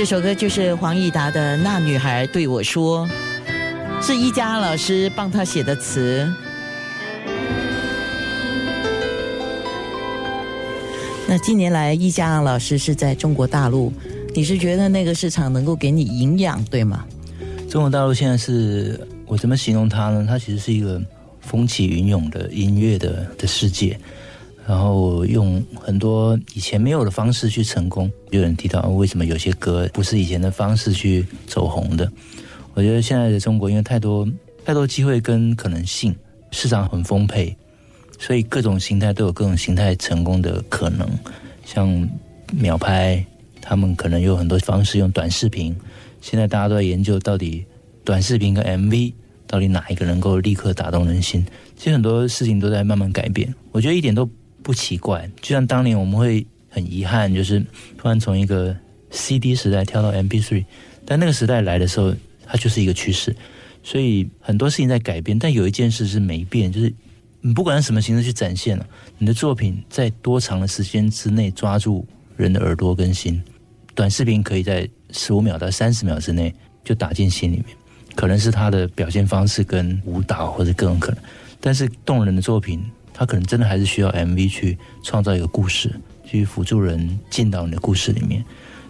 这首歌就是黄义达的《那女孩对我说》，是一家老师帮他写的词。那近年来，易家老师是在中国大陆，你是觉得那个市场能够给你营养，对吗？中国大陆现在是我怎么形容它呢？它其实是一个风起云涌的音乐的的世界，然后用很多以前没有的方式去成功。有人提到为什么有些歌不是以前的方式去走红的？我觉得现在的中国因为太多太多机会跟可能性，市场很丰沛。所以各种形态都有各种形态成功的可能，像秒拍，他们可能有很多方式用短视频。现在大家都在研究到底短视频跟 MV 到底哪一个能够立刻打动人心。其实很多事情都在慢慢改变，我觉得一点都不奇怪。就像当年我们会很遗憾，就是突然从一个 CD 时代跳到 MP3，但那个时代来的时候，它就是一个趋势。所以很多事情在改变，但有一件事是没变，就是。你不管用什么形式去展现了，你的作品在多长的时间之内抓住人的耳朵跟心，短视频可以在十五秒到三十秒之内就打进心里面，可能是他的表现方式跟舞蹈或者各种可能，但是动人的作品，他可能真的还是需要 MV 去创造一个故事，去辅助人进到你的故事里面。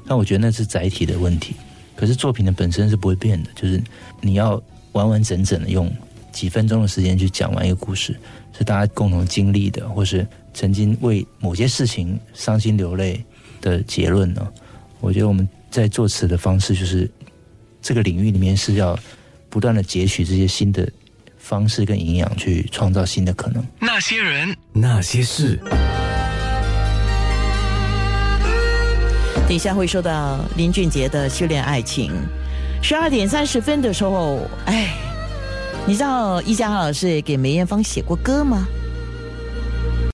但我觉得那是载体的问题，可是作品的本身是不会变的，就是你要完完整整的用几分钟的时间去讲完一个故事。是大家共同经历的，或是曾经为某些事情伤心流泪的结论呢？我觉得我们在做词的方式，就是这个领域里面是要不断的截取这些新的方式跟营养，去创造新的可能。那些人，那些事，等一下会说到林俊杰的修炼爱情。十二点三十分的时候，哎。你知道易家豪老师也给梅艳芳写过歌吗？